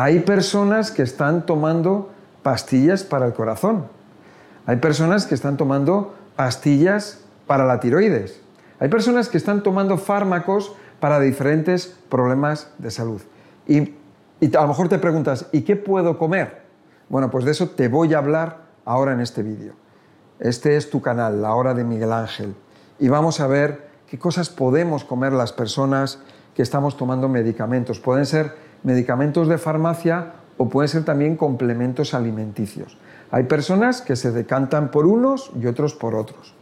Hay personas que están tomando pastillas para el corazón. Hay personas que están tomando pastillas para la tiroides. Hay personas que están tomando fármacos para diferentes problemas de salud. Y, a lo mejor te preguntas, ¿y qué puedo comer? Bueno, pues de eso te voy a hablar ahora en este vídeo. Este es tu canal, La Hora de Miguel Ángel. Y vamos a ver qué cosas podemos comer las personas que estamos tomando medicamentos. Pueden ser medicamentos de farmacia o pueden ser también complementos alimenticios. Hay personas que se decantan por unos y otros por otros.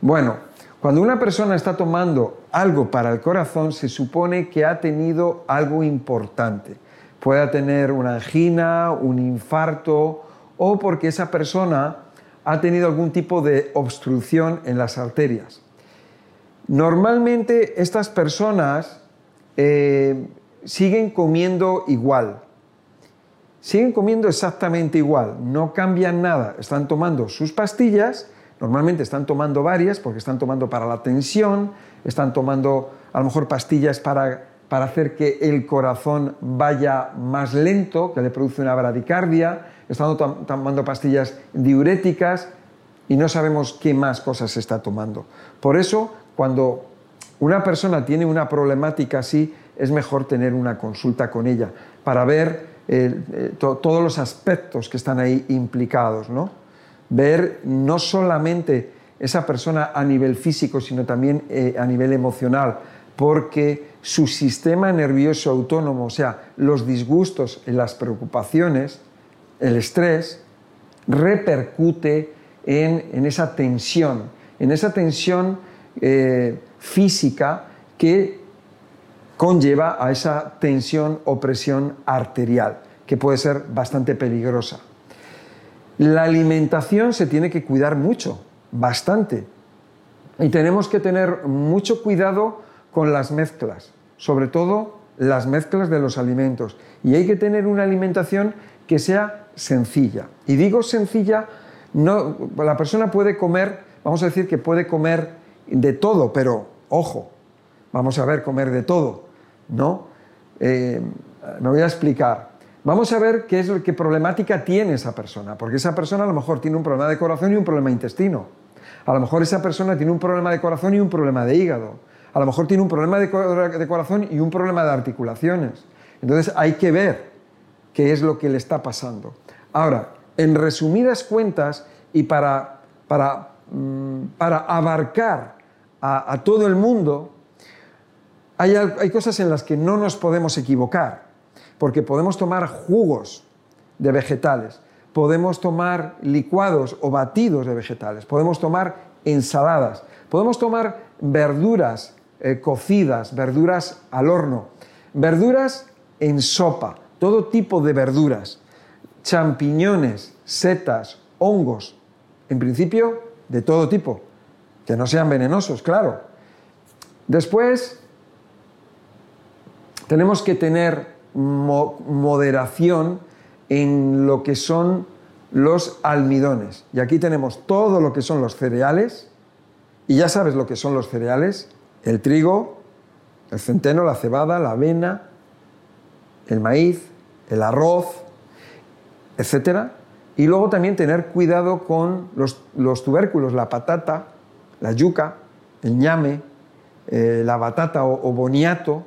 Bueno, cuando una persona está tomando algo para el corazón, se supone que ha tenido algo importante. Puede tener una angina, un infarto o porque esa persona ha tenido algún tipo de obstrucción en las arterias. Normalmente estas personas eh, siguen comiendo igual, siguen comiendo exactamente igual, no cambian nada, están tomando sus pastillas, normalmente están tomando varias porque están tomando para la tensión, están tomando a lo mejor pastillas para, para hacer que el corazón vaya más lento, que le produce una bradicardia, están tomando pastillas diuréticas y no sabemos qué más cosas se está tomando. Por eso, cuando una persona tiene una problemática así, es mejor tener una consulta con ella para ver eh, eh, todos los aspectos que están ahí implicados, ¿no? Ver no solamente esa persona a nivel físico, sino también eh, a nivel emocional, porque su sistema nervioso autónomo, o sea, los disgustos, las preocupaciones, el estrés, repercute en, esa tensión, en esa tensión física que conlleva a esa tensión o presión arterial, que puede ser bastante peligrosa. La alimentación se tiene que cuidar mucho, bastante. Y tenemos que tener mucho cuidado con las mezclas, sobre todo las mezclas de los alimentos. Y hay que tener una alimentación que sea sencilla. Y digo sencilla, la persona puede comer, vamos a decir que puede comer de todo, pero ojo, vamos a ver comer de todo. ¿No? Eh, me voy a explicar. Vamos a ver qué es qué problemática tiene esa persona, porque esa persona a lo mejor tiene un problema de corazón y un problema de intestino. A lo mejor esa persona tiene un problema de corazón y un problema de hígado. A lo mejor tiene un problema de, corazón y un problema de articulaciones. Entonces hay que ver qué es lo que le está pasando. Ahora, en resumidas cuentas y para, para, mm, abarcar a todo el mundo, hay, cosas en las que no nos podemos equivocar, porque podemos tomar jugos de vegetales, podemos tomar licuados o batidos de vegetales, podemos tomar ensaladas, podemos tomar verduras eh, cocidas, verduras al horno, verduras en sopa, todo tipo de verduras, champiñones, setas, hongos, en principio de todo tipo, que no sean venenosos, claro. Después tenemos que tener moderación en lo que son los almidones. Y aquí tenemos todo lo que son los cereales, y ya sabes lo que son los cereales, el trigo, el centeno, la cebada, la avena, el maíz, el arroz, etc. Y luego también tener cuidado con los, tubérculos, la patata, la yuca, el ñame, eh, la batata o boniato,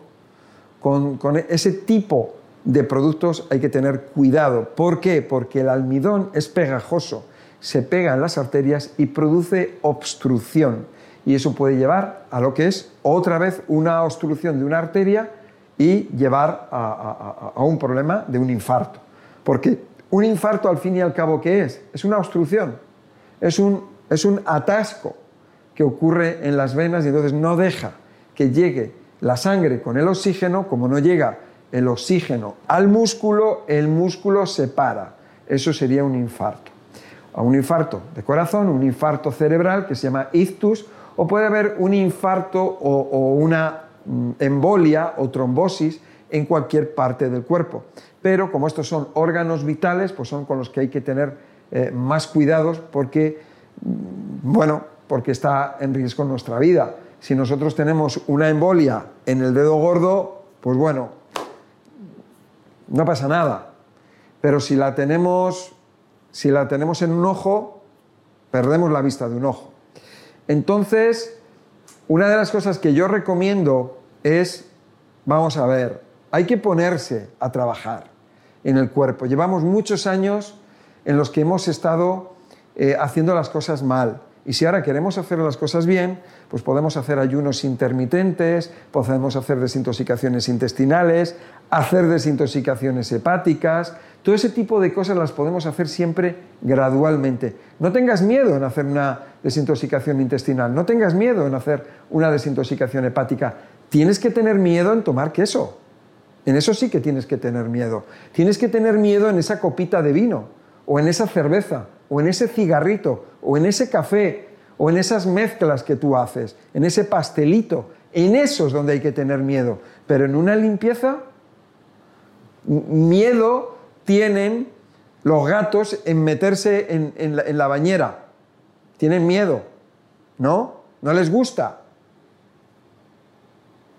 con, ese tipo de productos hay que tener cuidado. ¿Por qué? Porque el almidón es pegajoso, se pega en las arterias y produce obstrucción. Y eso puede llevar a lo que es otra vez una obstrucción de una arteria y llevar a, un problema de un infarto. Porque un infarto al fin y al cabo, ¿qué es? Es una obstrucción, es un, es un atasco que ocurre en las venas y entonces no deja que llegue la sangre con el oxígeno, como no llega el oxígeno al músculo, el músculo se para. Eso sería un infarto. un infarto de corazón, un infarto cerebral que se llama ictus, o puede haber un infarto o, una mm, embolia o trombosis en cualquier parte del cuerpo. Pero como estos son órganos vitales, pues son con los que hay que tener eh, más cuidados porque, mm, bueno, porque está en riesgo nuestra vida si nosotros tenemos una embolia en el dedo gordo, pues bueno, no pasa nada. Pero si la tenemos, si la tenemos en un ojo, perdemos la vista de un ojo. Entonces, una de las cosas que yo recomiendo es, vamos a ver, hay que ponerse a trabajar en el cuerpo. Llevamos muchos años en los que hemos estado eh, haciendo las cosas mal. Y si ahora queremos hacer las cosas bien, pues podemos hacer ayunos intermitentes, podemos hacer desintoxicaciones intestinales, hacer desintoxicaciones hepáticas, todo ese tipo de cosas las podemos hacer siempre gradualmente. No tengas miedo en hacer una desintoxicación intestinal, no tengas miedo en hacer una desintoxicación hepática. Tienes que tener miedo en tomar queso. En eso sí que tienes que tener miedo. Tienes que tener miedo en esa copita de vino, o en esa cerveza, o en ese cigarrito, o en ese café, o en esas mezclas que tú haces, en ese pastelito. En eso es donde hay que tener miedo. Pero en una limpieza, miedo tienen los gatos en meterse en, la, bañera. Tienen miedo, ¿no? No les gusta.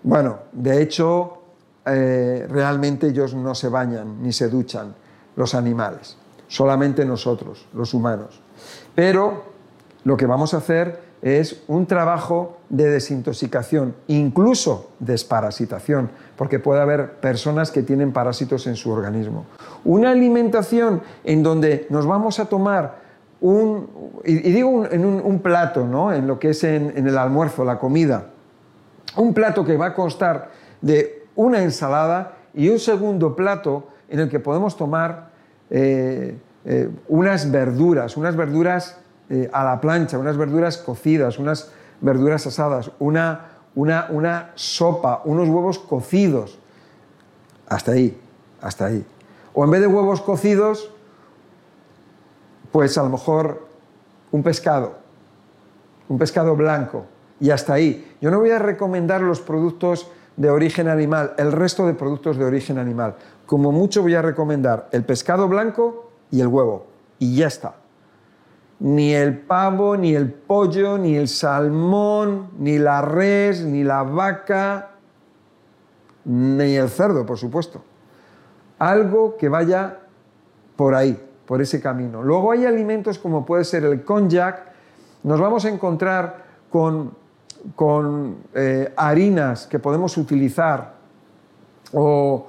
Bueno, de hecho, eh, realmente ellos no se bañan ni se duchan, los animales, solamente nosotros, los humanos. Pero lo que vamos a hacer es un trabajo de desintoxicación, incluso desparasitación, porque puede haber personas que tienen parásitos en su organismo. Una alimentación en donde nos vamos a tomar un, y, digo en un, plato, ¿no? en lo que es en, el almuerzo, la comida, un plato que va a constar de una ensalada y un segundo plato en el que podemos tomar eh, eh, unas verduras, unas verduras eh, a la plancha, unas verduras cocidas, unas verduras asadas, una, una, una sopa, unos huevos cocidos. Hasta ahí, hasta ahí. O en vez de huevos cocidos, pues a lo mejor un pescado, un pescado blanco, y hasta ahí. Yo no voy a recomendar los productos de origen animal, el resto de productos de origen animal. Como mucho voy a recomendar el pescado blanco y el huevo, y ya está ni el pavo, ni el pollo, ni el salmón, ni la res, ni la vaca, ni el cerdo, por supuesto. Algo que vaya por ahí, por ese camino. Luego hay alimentos como puede ser el konjac. Nos vamos a encontrar con, eh, harinas que podemos utilizar o,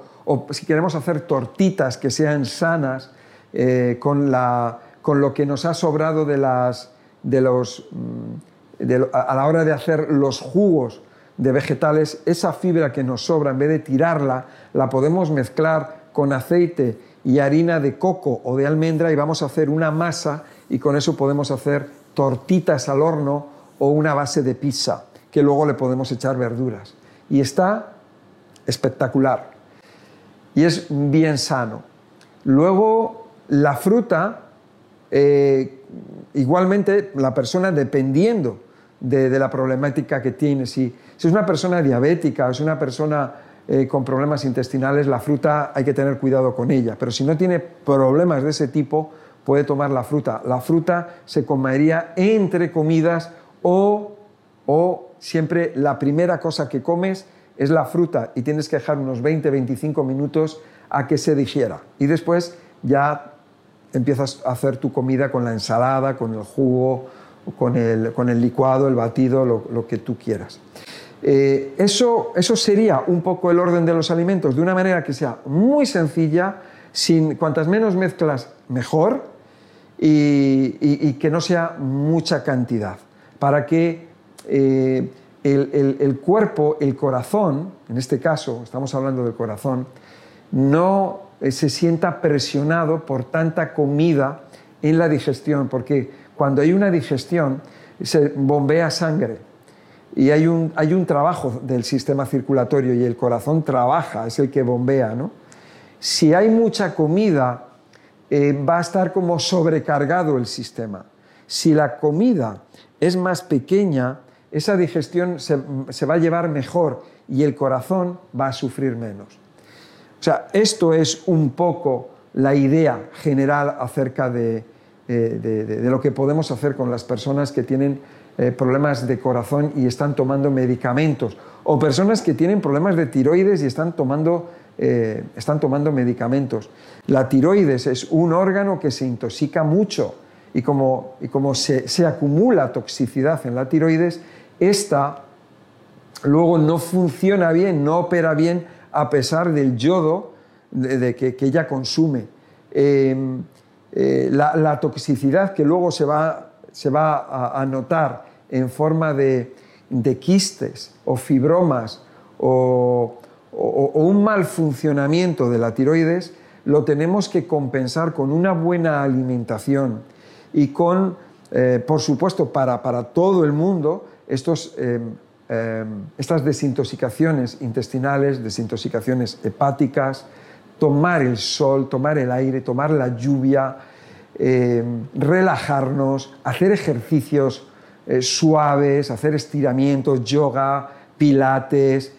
si queremos hacer tortitas que sean sanas eh, con la con lo que nos ha sobrado de las, de los, mm, a la hora de hacer los jugos de vegetales, esa fibra que nos sobra, en vez de tirarla, la podemos mezclar con aceite y harina de coco o de almendra y vamos a hacer una masa y con eso podemos hacer tortitas al horno o una base de pizza, que luego le podemos echar verduras. Y está espectacular. Y es bien sano. Luego, la fruta eh, igualmente, la persona, dependiendo de, la problemática que tiene, si, es una persona diabética o es una persona eh, con problemas intestinales, la fruta hay que tener cuidado con ella. Pero si no tiene problemas de ese tipo, puede tomar la fruta. La fruta se comería entre comidas o, o siempre la primera cosa que comes es la fruta y tienes que dejar unos 20-25 minutos a que se digiera. Y después ya empiezas a hacer tu comida con la ensalada, con el jugo, con el, con el licuado, el batido, lo, que tú quieras. Eh, eso, eso sería un poco el orden de los alimentos, de una manera que sea muy sencilla, sin cuantas menos mezclas mejor y, que no sea mucha cantidad, para que eh, el, cuerpo, el corazón, en este caso estamos hablando del corazón, no eh, se sienta presionado por tanta comida en la digestión, porque cuando hay una digestión se bombea sangre y hay un, hay un trabajo del sistema circulatorio y el corazón trabaja, es el que bombea. ¿no? Si hay mucha comida, eh, va a estar como sobrecargado el sistema. Si la comida es más pequeña, esa digestión se, se va a llevar mejor y el corazón va a sufrir menos. O sea, esto es un poco la idea general acerca de, eh, lo que podemos hacer con las personas que tienen eh, problemas de corazón y están tomando medicamentos, o personas que tienen problemas de tiroides y están tomando eh, están tomando medicamentos. La tiroides es un órgano que se intoxica mucho y como, y como se, acumula toxicidad en la tiroides, esta luego no funciona bien, no opera bien a pesar del yodo de, que, ella consume. Em, eh, la, toxicidad que luego se va, se va a, notar en forma de, quistes o fibromas o, un mal funcionamiento de la tiroides, lo tenemos que compensar con una buena alimentación y con, eh, por supuesto, para, para, todo el mundo, estos, eh, eh, estas desintoxicaciones intestinales, desintoxicaciones hepáticas, tomar el sol, tomar el aire, tomar la lluvia, relajarnos, hacer ejercicios suaves, hacer estiramientos, yoga, pilates,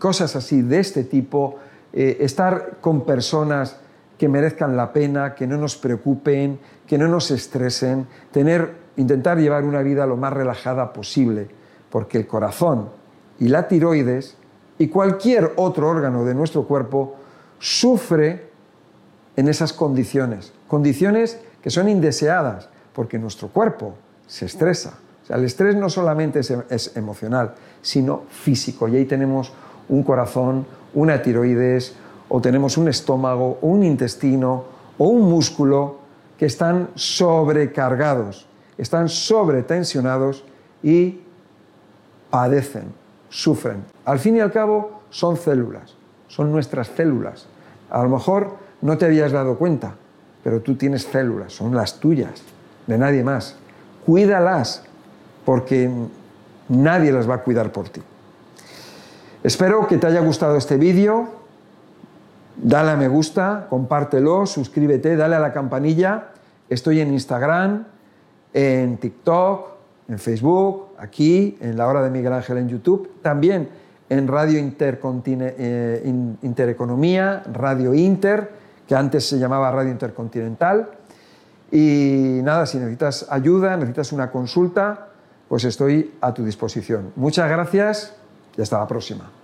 cosas así de este tipo, estar con personas que merezcan la pena, que no nos preocupen, que no nos estresen, tener, intentar llevar una vida lo más relajada posible, porque el corazón y la tiroides y cualquier otro órgano de nuestro cuerpo sufre en esas condiciones, condiciones que son indeseadas, porque nuestro cuerpo se estresa. O sea, el estrés no solamente es, es emocional, sino físico. Y ahí tenemos un corazón, una tiroides, o tenemos un estómago, un intestino o un músculo que están sobrecargados, están sobretensionados y padecen, sufren. Al fin y al cabo son células, son nuestras células. A lo mejor no te habías dado cuenta, pero tú tienes células, son las tuyas, de nadie más. Cuídalas, porque nadie las va a cuidar por ti. Espero que te haya gustado este vídeo dale a me gusta, compártelo, suscríbete, dale a la campanilla. Estoy en Instagram, en TikTok, en Facebook, aquí, en La Hora de Miguel Ángel en YouTube, también en Radio eh, Intereconomía, Radio Inter, que antes se llamaba Radio Intercontinental. Y nada, si necesitas ayuda, necesitas una consulta, pues estoy a tu disposición. Muchas gracias y hasta la próxima.